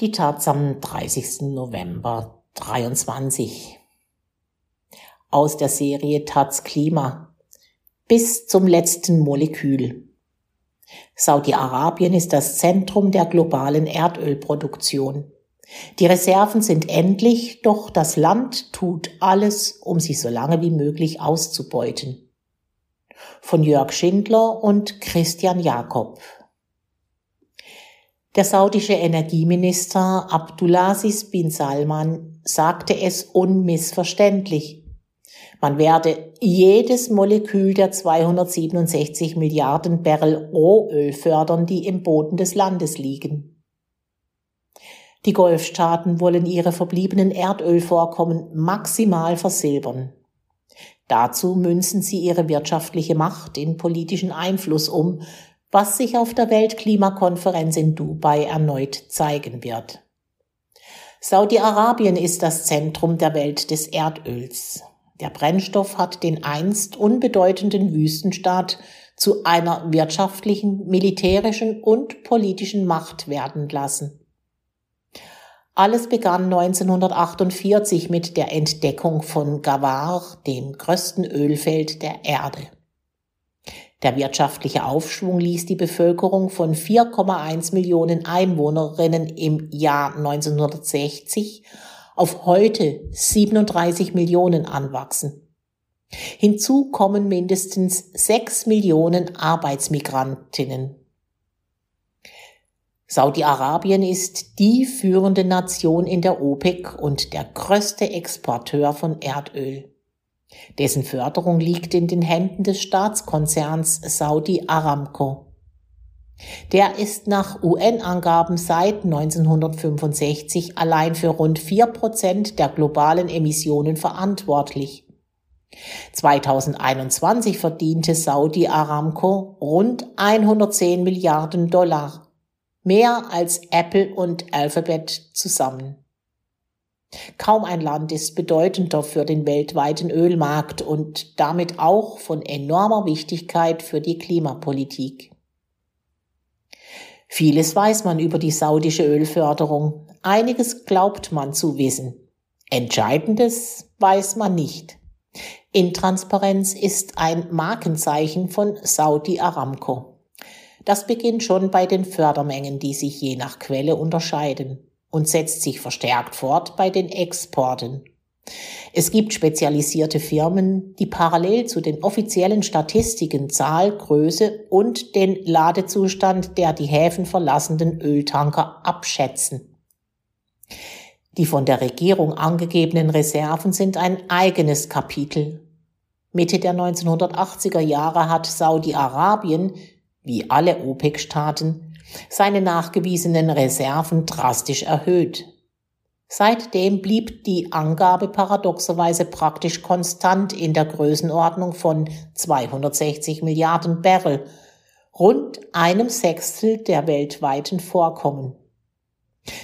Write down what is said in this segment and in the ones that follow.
Die Taz am 30. November 23. Aus der Serie Taz Klima. Bis zum letzten Molekül. Saudi-Arabien ist das Zentrum der globalen Erdölproduktion. Die Reserven sind endlich, doch das Land tut alles, um sie so lange wie möglich auszubeuten. Von Jörg Schindler und Christian Jakob. Der saudische Energieminister Abdulaziz bin Salman sagte es unmissverständlich. Man werde jedes Molekül der 267 Milliarden Barrel Rohöl fördern, die im Boden des Landes liegen. Die Golfstaaten wollen ihre verbliebenen Erdölvorkommen maximal versilbern. Dazu münzen sie ihre wirtschaftliche Macht in politischen Einfluss um, was sich auf der Weltklimakonferenz in Dubai erneut zeigen wird. Saudi-Arabien ist das Zentrum der Welt des Erdöls. Der Brennstoff hat den einst unbedeutenden Wüstenstaat zu einer wirtschaftlichen, militärischen und politischen Macht werden lassen. Alles begann 1948 mit der Entdeckung von Gawar, dem größten Ölfeld der Erde. Der wirtschaftliche Aufschwung ließ die Bevölkerung von 4,1 Millionen Einwohnerinnen im Jahr 1960 auf heute 37 Millionen anwachsen. Hinzu kommen mindestens 6 Millionen Arbeitsmigrantinnen. Saudi-Arabien ist die führende Nation in der OPEC und der größte Exporteur von Erdöl. Dessen Förderung liegt in den Händen des Staatskonzerns Saudi Aramco. Der ist nach UN-Angaben seit 1965 allein für rund vier Prozent der globalen Emissionen verantwortlich. 2021 verdiente Saudi Aramco rund 110 Milliarden Dollar, mehr als Apple und Alphabet zusammen. Kaum ein Land ist bedeutender für den weltweiten Ölmarkt und damit auch von enormer Wichtigkeit für die Klimapolitik. Vieles weiß man über die saudische Ölförderung, einiges glaubt man zu wissen. Entscheidendes weiß man nicht. Intransparenz ist ein Markenzeichen von Saudi Aramco. Das beginnt schon bei den Fördermengen, die sich je nach Quelle unterscheiden und setzt sich verstärkt fort bei den Exporten. Es gibt spezialisierte Firmen, die parallel zu den offiziellen Statistiken Zahl, Größe und den Ladezustand der die Häfen verlassenden Öltanker abschätzen. Die von der Regierung angegebenen Reserven sind ein eigenes Kapitel. Mitte der 1980er Jahre hat Saudi-Arabien, wie alle OPEC-Staaten, seine nachgewiesenen Reserven drastisch erhöht. Seitdem blieb die Angabe paradoxerweise praktisch konstant in der Größenordnung von 260 Milliarden Barrel, rund einem Sechstel der weltweiten Vorkommen.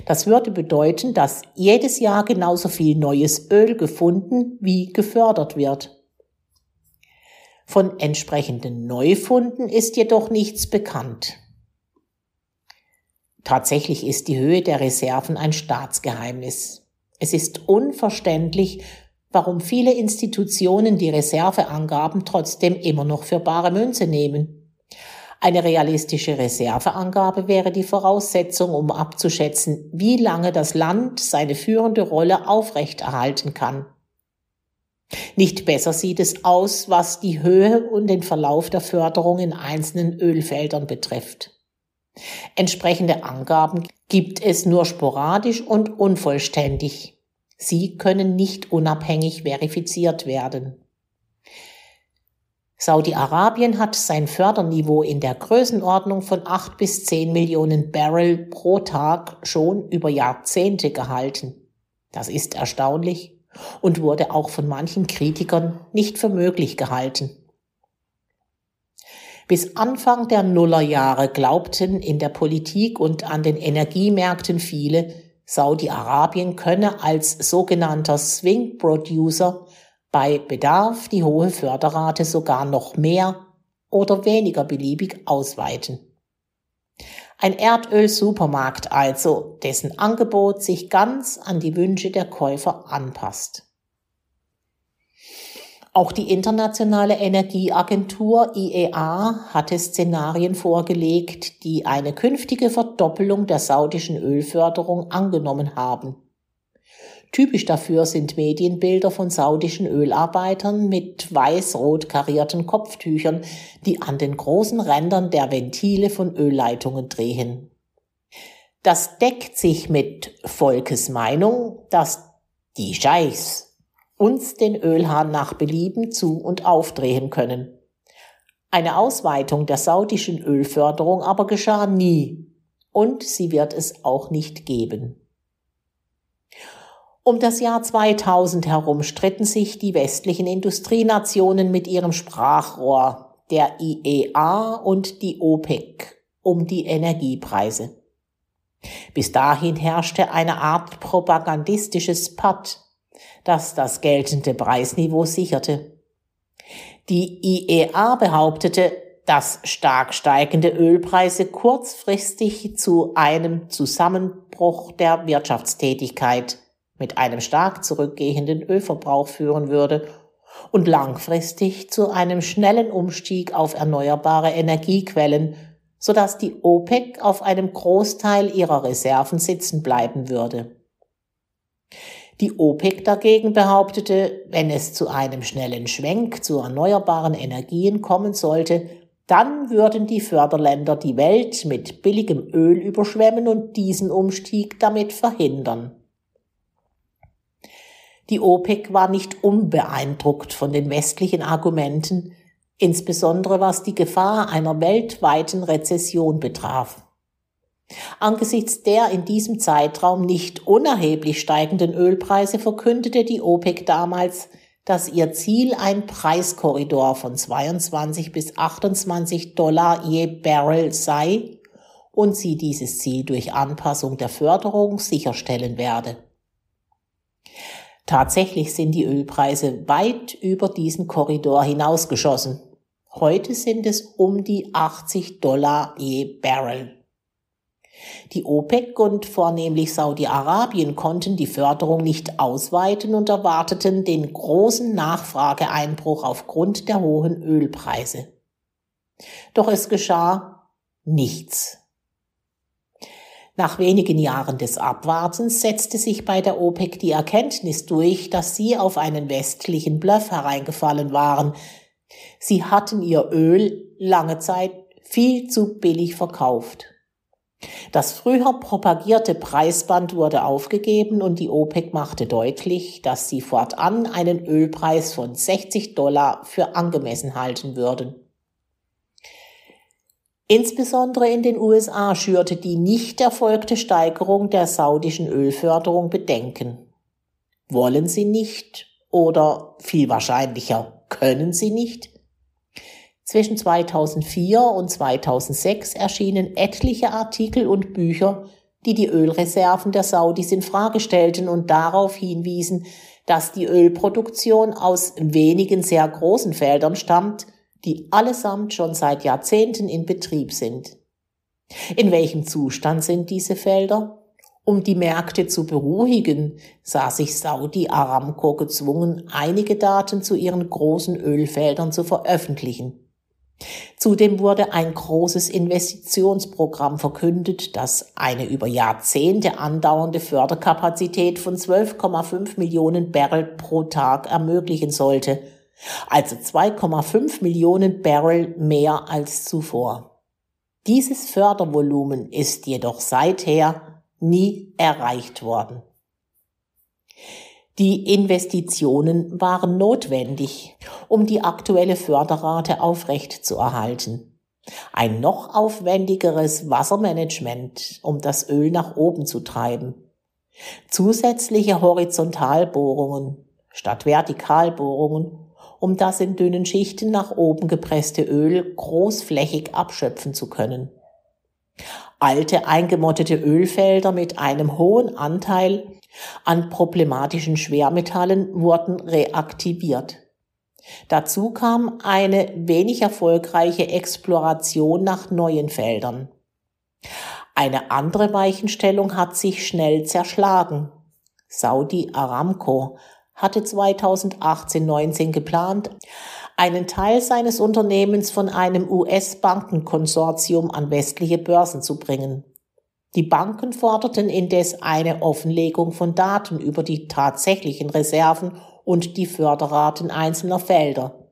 Das würde bedeuten, dass jedes Jahr genauso viel neues Öl gefunden wie gefördert wird. Von entsprechenden Neufunden ist jedoch nichts bekannt. Tatsächlich ist die Höhe der Reserven ein Staatsgeheimnis. Es ist unverständlich, warum viele Institutionen die Reserveangaben trotzdem immer noch für bare Münze nehmen. Eine realistische Reserveangabe wäre die Voraussetzung, um abzuschätzen, wie lange das Land seine führende Rolle aufrechterhalten kann. Nicht besser sieht es aus, was die Höhe und den Verlauf der Förderung in einzelnen Ölfeldern betrifft. Entsprechende Angaben gibt es nur sporadisch und unvollständig. Sie können nicht unabhängig verifiziert werden. Saudi-Arabien hat sein Förderniveau in der Größenordnung von acht bis zehn Millionen Barrel pro Tag schon über Jahrzehnte gehalten. Das ist erstaunlich und wurde auch von manchen Kritikern nicht für möglich gehalten. Bis Anfang der Nullerjahre glaubten in der Politik und an den Energiemärkten viele, Saudi-Arabien könne als sogenannter Swing Producer bei Bedarf die hohe Förderrate sogar noch mehr oder weniger beliebig ausweiten. Ein Erdöl-Supermarkt also, dessen Angebot sich ganz an die Wünsche der Käufer anpasst. Auch die Internationale Energieagentur IEA hatte Szenarien vorgelegt, die eine künftige Verdoppelung der saudischen Ölförderung angenommen haben. Typisch dafür sind Medienbilder von saudischen Ölarbeitern mit weiß-rot karierten Kopftüchern, die an den großen Rändern der Ventile von Ölleitungen drehen. Das deckt sich mit Volkes Meinung, dass die Scheichs uns den Ölhahn nach Belieben zu und aufdrehen können. Eine Ausweitung der saudischen Ölförderung aber geschah nie und sie wird es auch nicht geben. Um das Jahr 2000 herum stritten sich die westlichen Industrienationen mit ihrem Sprachrohr, der IEA und die OPEC, um die Energiepreise. Bis dahin herrschte eine Art propagandistisches Patt, das das geltende Preisniveau sicherte. Die IEA behauptete, dass stark steigende Ölpreise kurzfristig zu einem Zusammenbruch der Wirtschaftstätigkeit mit einem stark zurückgehenden Ölverbrauch führen würde und langfristig zu einem schnellen Umstieg auf erneuerbare Energiequellen, sodass die OPEC auf einem Großteil ihrer Reserven sitzen bleiben würde. Die OPEC dagegen behauptete, wenn es zu einem schnellen Schwenk zu erneuerbaren Energien kommen sollte, dann würden die Förderländer die Welt mit billigem Öl überschwemmen und diesen Umstieg damit verhindern. Die OPEC war nicht unbeeindruckt von den westlichen Argumenten, insbesondere was die Gefahr einer weltweiten Rezession betraf. Angesichts der in diesem Zeitraum nicht unerheblich steigenden Ölpreise verkündete die OPEC damals, dass ihr Ziel ein Preiskorridor von 22 bis 28 Dollar je Barrel sei und sie dieses Ziel durch Anpassung der Förderung sicherstellen werde. Tatsächlich sind die Ölpreise weit über diesen Korridor hinausgeschossen. Heute sind es um die 80 Dollar je Barrel. Die OPEC und vornehmlich Saudi-Arabien konnten die Förderung nicht ausweiten und erwarteten den großen Nachfrageeinbruch aufgrund der hohen Ölpreise. Doch es geschah nichts. Nach wenigen Jahren des Abwartens setzte sich bei der OPEC die Erkenntnis durch, dass sie auf einen westlichen Bluff hereingefallen waren. Sie hatten ihr Öl lange Zeit viel zu billig verkauft. Das früher propagierte Preisband wurde aufgegeben und die OPEC machte deutlich, dass sie fortan einen Ölpreis von 60 Dollar für angemessen halten würden. Insbesondere in den USA schürte die nicht erfolgte Steigerung der saudischen Ölförderung Bedenken. Wollen sie nicht oder viel wahrscheinlicher können sie nicht? Zwischen 2004 und 2006 erschienen etliche Artikel und Bücher, die die Ölreserven der Saudis in Frage stellten und darauf hinwiesen, dass die Ölproduktion aus wenigen sehr großen Feldern stammt, die allesamt schon seit Jahrzehnten in Betrieb sind. In welchem Zustand sind diese Felder? Um die Märkte zu beruhigen, sah sich Saudi Aramco gezwungen, einige Daten zu ihren großen Ölfeldern zu veröffentlichen. Zudem wurde ein großes Investitionsprogramm verkündet, das eine über Jahrzehnte andauernde Förderkapazität von 12,5 Millionen Barrel pro Tag ermöglichen sollte – also 2,5 Millionen Barrel mehr als zuvor. Dieses Fördervolumen ist jedoch seither nie erreicht worden. Die Investitionen waren notwendig, um die aktuelle Förderrate aufrechtzuerhalten. Ein noch aufwendigeres Wassermanagement, um das Öl nach oben zu treiben. Zusätzliche Horizontalbohrungen statt Vertikalbohrungen um das in dünnen Schichten nach oben gepresste Öl großflächig abschöpfen zu können. Alte eingemottete Ölfelder mit einem hohen Anteil an problematischen Schwermetallen wurden reaktiviert. Dazu kam eine wenig erfolgreiche Exploration nach neuen Feldern. Eine andere Weichenstellung hat sich schnell zerschlagen. Saudi Aramco hatte 2018-19 geplant, einen Teil seines Unternehmens von einem US-Bankenkonsortium an westliche Börsen zu bringen. Die Banken forderten indes eine Offenlegung von Daten über die tatsächlichen Reserven und die Förderraten einzelner Felder.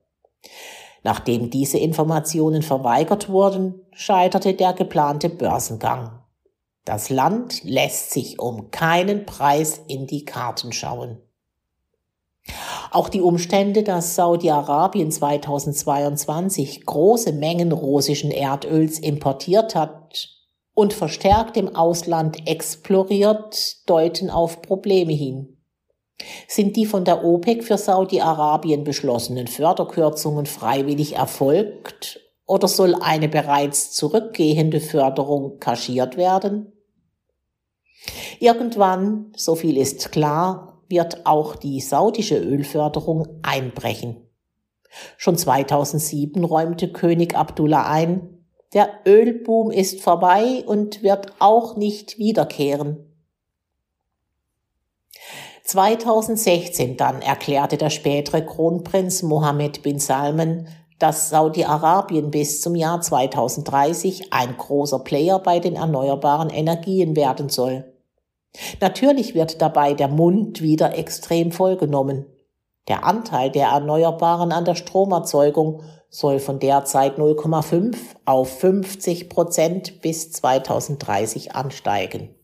Nachdem diese Informationen verweigert wurden, scheiterte der geplante Börsengang. Das Land lässt sich um keinen Preis in die Karten schauen. Auch die Umstände, dass Saudi-Arabien 2022 große Mengen russischen Erdöls importiert hat und verstärkt im Ausland exploriert, deuten auf Probleme hin. Sind die von der OPEC für Saudi-Arabien beschlossenen Förderkürzungen freiwillig erfolgt oder soll eine bereits zurückgehende Förderung kaschiert werden? Irgendwann, so viel ist klar, wird auch die saudische Ölförderung einbrechen. Schon 2007 räumte König Abdullah ein, der Ölboom ist vorbei und wird auch nicht wiederkehren. 2016 dann erklärte der spätere Kronprinz Mohammed bin Salman, dass Saudi-Arabien bis zum Jahr 2030 ein großer Player bei den erneuerbaren Energien werden soll. Natürlich wird dabei der Mund wieder extrem vollgenommen. Der Anteil der Erneuerbaren an der Stromerzeugung soll von derzeit 0,5 auf 50 Prozent bis 2030 ansteigen.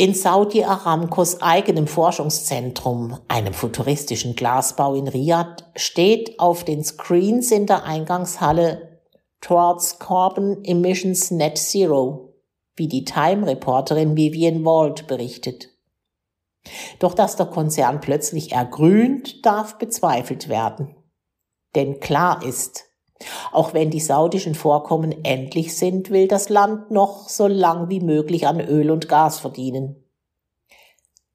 In Saudi Aramcos eigenem Forschungszentrum, einem futuristischen Glasbau in Riyadh, steht auf den Screens in der Eingangshalle Towards Carbon Emissions Net Zero, wie die Time-Reporterin Vivian Wald berichtet. Doch dass der Konzern plötzlich ergrünt, darf bezweifelt werden. Denn klar ist, auch wenn die saudischen Vorkommen endlich sind, will das Land noch so lang wie möglich an Öl und Gas verdienen.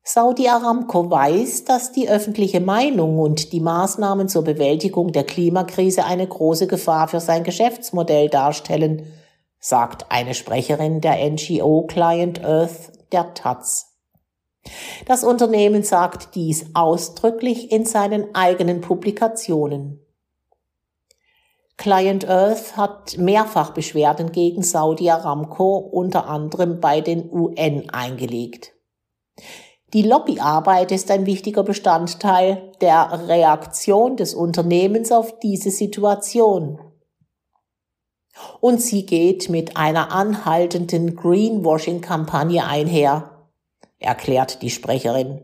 Saudi Aramco weiß, dass die öffentliche Meinung und die Maßnahmen zur Bewältigung der Klimakrise eine große Gefahr für sein Geschäftsmodell darstellen, sagt eine Sprecherin der NGO Client Earth der Taz. Das Unternehmen sagt dies ausdrücklich in seinen eigenen Publikationen. Client Earth hat mehrfach Beschwerden gegen Saudi Aramco unter anderem bei den UN eingelegt. Die Lobbyarbeit ist ein wichtiger Bestandteil der Reaktion des Unternehmens auf diese Situation. Und sie geht mit einer anhaltenden Greenwashing-Kampagne einher, erklärt die Sprecherin.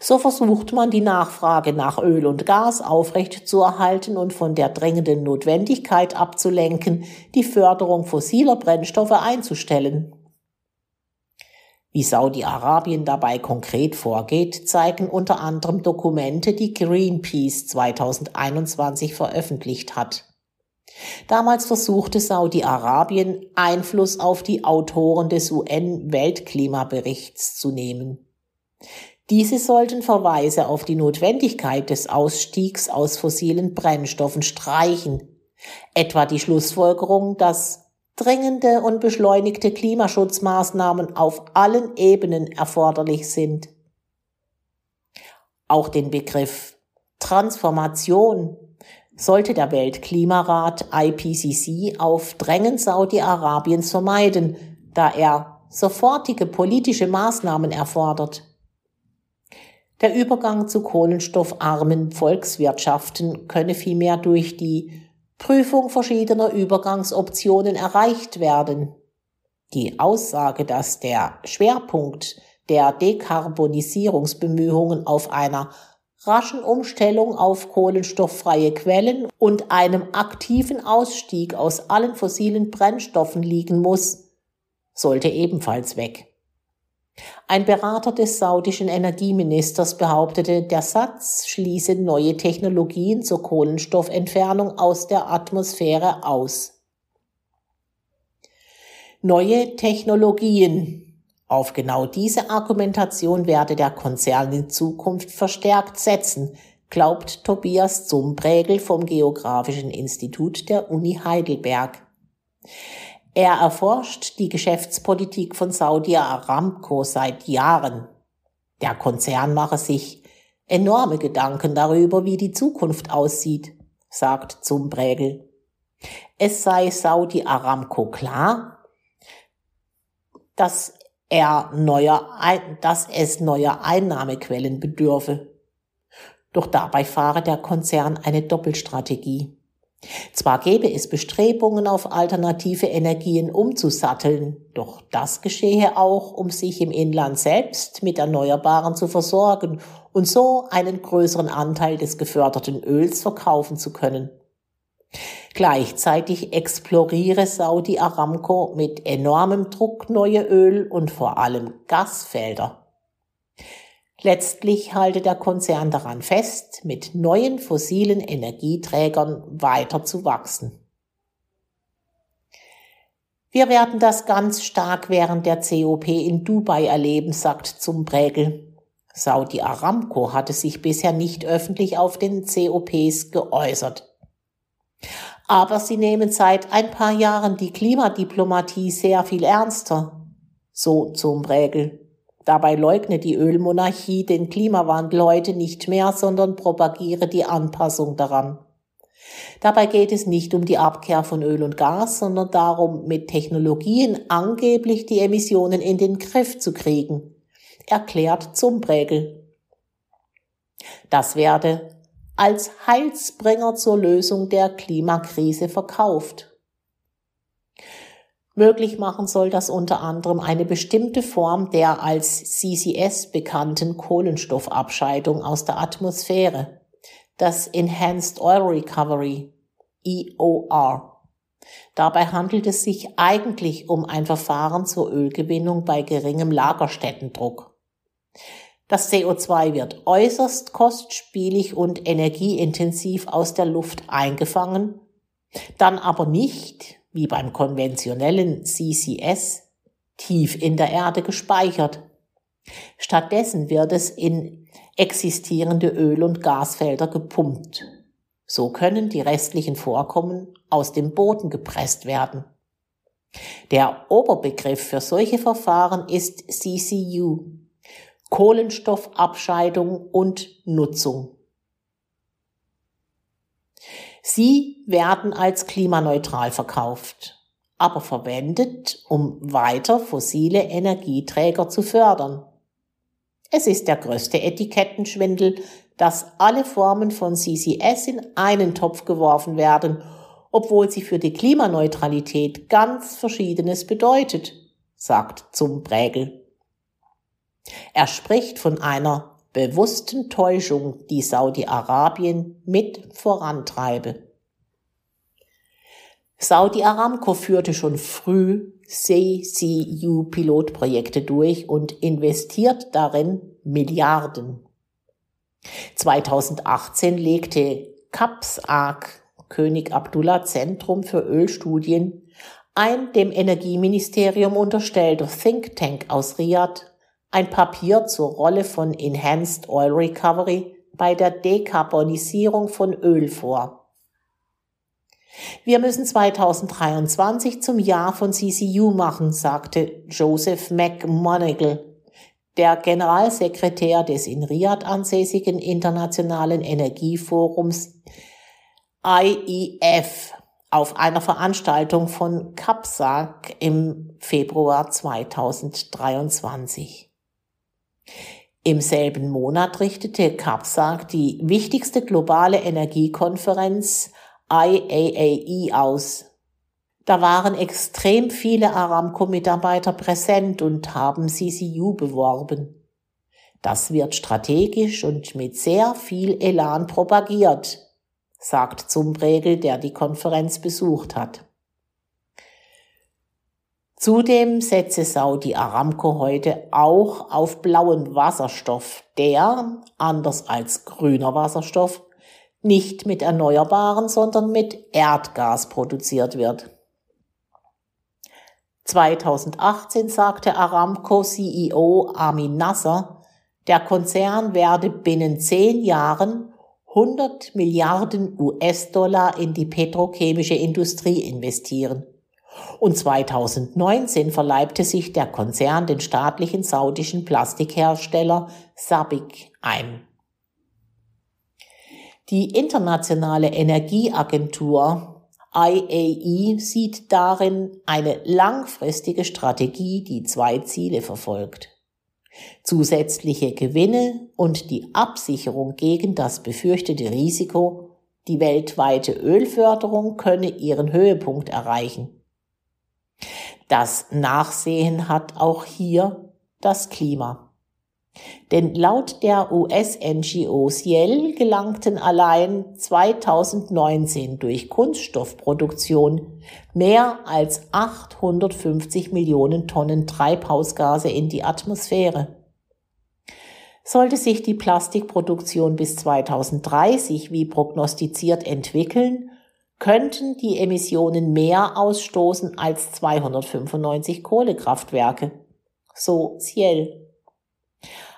So versucht man die Nachfrage nach Öl und Gas aufrechtzuerhalten und von der drängenden Notwendigkeit abzulenken, die Förderung fossiler Brennstoffe einzustellen. Wie Saudi-Arabien dabei konkret vorgeht, zeigen unter anderem Dokumente, die Greenpeace 2021 veröffentlicht hat. Damals versuchte Saudi-Arabien Einfluss auf die Autoren des UN-Weltklimaberichts zu nehmen. Diese sollten Verweise auf die Notwendigkeit des Ausstiegs aus fossilen Brennstoffen streichen, etwa die Schlussfolgerung, dass dringende und beschleunigte Klimaschutzmaßnahmen auf allen Ebenen erforderlich sind. Auch den Begriff Transformation sollte der Weltklimarat IPCC auf Drängen Saudi-Arabiens vermeiden, da er sofortige politische Maßnahmen erfordert. Der Übergang zu kohlenstoffarmen Volkswirtschaften könne vielmehr durch die Prüfung verschiedener Übergangsoptionen erreicht werden. Die Aussage, dass der Schwerpunkt der Dekarbonisierungsbemühungen auf einer raschen Umstellung auf kohlenstofffreie Quellen und einem aktiven Ausstieg aus allen fossilen Brennstoffen liegen muss, sollte ebenfalls weg. Ein Berater des saudischen Energieministers behauptete, der Satz schließe neue Technologien zur Kohlenstoffentfernung aus der Atmosphäre aus. Neue Technologien auf genau diese Argumentation werde der Konzern in Zukunft verstärkt setzen, glaubt Tobias Zumbregel vom Geografischen Institut der Uni Heidelberg. Er erforscht die Geschäftspolitik von Saudi Aramco seit Jahren. Der Konzern mache sich enorme Gedanken darüber, wie die Zukunft aussieht, sagt Zumbrägel. Es sei Saudi Aramco klar, dass er neuer, dass es neuer Einnahmequellen bedürfe. Doch dabei fahre der Konzern eine Doppelstrategie. Zwar gäbe es Bestrebungen, auf alternative Energien umzusatteln, doch das geschehe auch, um sich im Inland selbst mit Erneuerbaren zu versorgen und so einen größeren Anteil des geförderten Öls verkaufen zu können. Gleichzeitig exploriere Saudi Aramco mit enormem Druck neue Öl- und vor allem Gasfelder. Letztlich halte der Konzern daran fest, mit neuen fossilen Energieträgern weiter zu wachsen. Wir werden das ganz stark während der COP in Dubai erleben, sagt zum Prägel. Saudi Aramco hatte sich bisher nicht öffentlich auf den COPs geäußert. Aber sie nehmen seit ein paar Jahren die Klimadiplomatie sehr viel ernster. So zum Prägel. Dabei leugne die Ölmonarchie den Klimawandel heute nicht mehr, sondern propagiere die Anpassung daran. Dabei geht es nicht um die Abkehr von Öl und Gas, sondern darum, mit Technologien angeblich die Emissionen in den Griff zu kriegen, erklärt Zumbrägel. Das werde als Heilsbringer zur Lösung der Klimakrise verkauft. Möglich machen soll das unter anderem eine bestimmte Form der als CCS bekannten Kohlenstoffabscheidung aus der Atmosphäre, das Enhanced Oil Recovery, EOR. Dabei handelt es sich eigentlich um ein Verfahren zur Ölgewinnung bei geringem Lagerstättendruck. Das CO2 wird äußerst kostspielig und energieintensiv aus der Luft eingefangen, dann aber nicht, wie beim konventionellen CCS, tief in der Erde gespeichert. Stattdessen wird es in existierende Öl- und Gasfelder gepumpt. So können die restlichen Vorkommen aus dem Boden gepresst werden. Der Oberbegriff für solche Verfahren ist CCU, Kohlenstoffabscheidung und Nutzung. Sie werden als klimaneutral verkauft, aber verwendet, um weiter fossile Energieträger zu fördern. Es ist der größte Etikettenschwindel, dass alle Formen von CCS in einen Topf geworfen werden, obwohl sie für die Klimaneutralität ganz Verschiedenes bedeutet, sagt zum Prägel. Er spricht von einer bewussten Täuschung, die Saudi-Arabien mit vorantreibe. Saudi Aramco führte schon früh CCU-Pilotprojekte durch und investiert darin Milliarden. 2018 legte CAPSAG, König Abdullah Zentrum für Ölstudien, ein dem Energieministerium unterstellter Think Tank aus Riyadh ein Papier zur Rolle von Enhanced Oil Recovery bei der Dekarbonisierung von Öl vor. Wir müssen 2023 zum Jahr von CCU machen, sagte Joseph McMonagle, der Generalsekretär des in Riyadh ansässigen Internationalen Energieforums IEF auf einer Veranstaltung von CAPSAC im Februar 2023. Im selben Monat richtete CAPSAG die wichtigste globale Energiekonferenz IAAE aus. Da waren extrem viele Aramco-Mitarbeiter präsent und haben CCU beworben. Das wird strategisch und mit sehr viel Elan propagiert, sagt Zumbregel, der die Konferenz besucht hat. Zudem setze Saudi Aramco heute auch auf blauen Wasserstoff, der, anders als grüner Wasserstoff, nicht mit Erneuerbaren, sondern mit Erdgas produziert wird. 2018 sagte Aramco CEO Amin Nasser, der Konzern werde binnen zehn Jahren 100 Milliarden US-Dollar in die petrochemische Industrie investieren Und 2019 verleibte sich der Konzern den staatlichen saudischen Plastikhersteller Sabic ein. Die Internationale Energieagentur IAE sieht darin eine langfristige Strategie, die zwei Ziele verfolgt. Zusätzliche Gewinne und die Absicherung gegen das befürchtete Risiko, die weltweite Ölförderung könne ihren Höhepunkt erreichen. Das Nachsehen hat auch hier das Klima. Denn laut der US-NGO Ciel gelangten allein 2019 durch Kunststoffproduktion mehr als 850 Millionen Tonnen Treibhausgase in die Atmosphäre. Sollte sich die Plastikproduktion bis 2030 wie prognostiziert entwickeln, könnten die Emissionen mehr ausstoßen als 295 Kohlekraftwerke. So Ciel.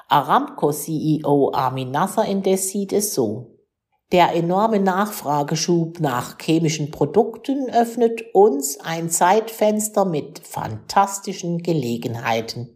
Aramco-CEO Armin Nasser indes sieht es so. Der enorme Nachfrageschub nach chemischen Produkten öffnet uns ein Zeitfenster mit fantastischen Gelegenheiten.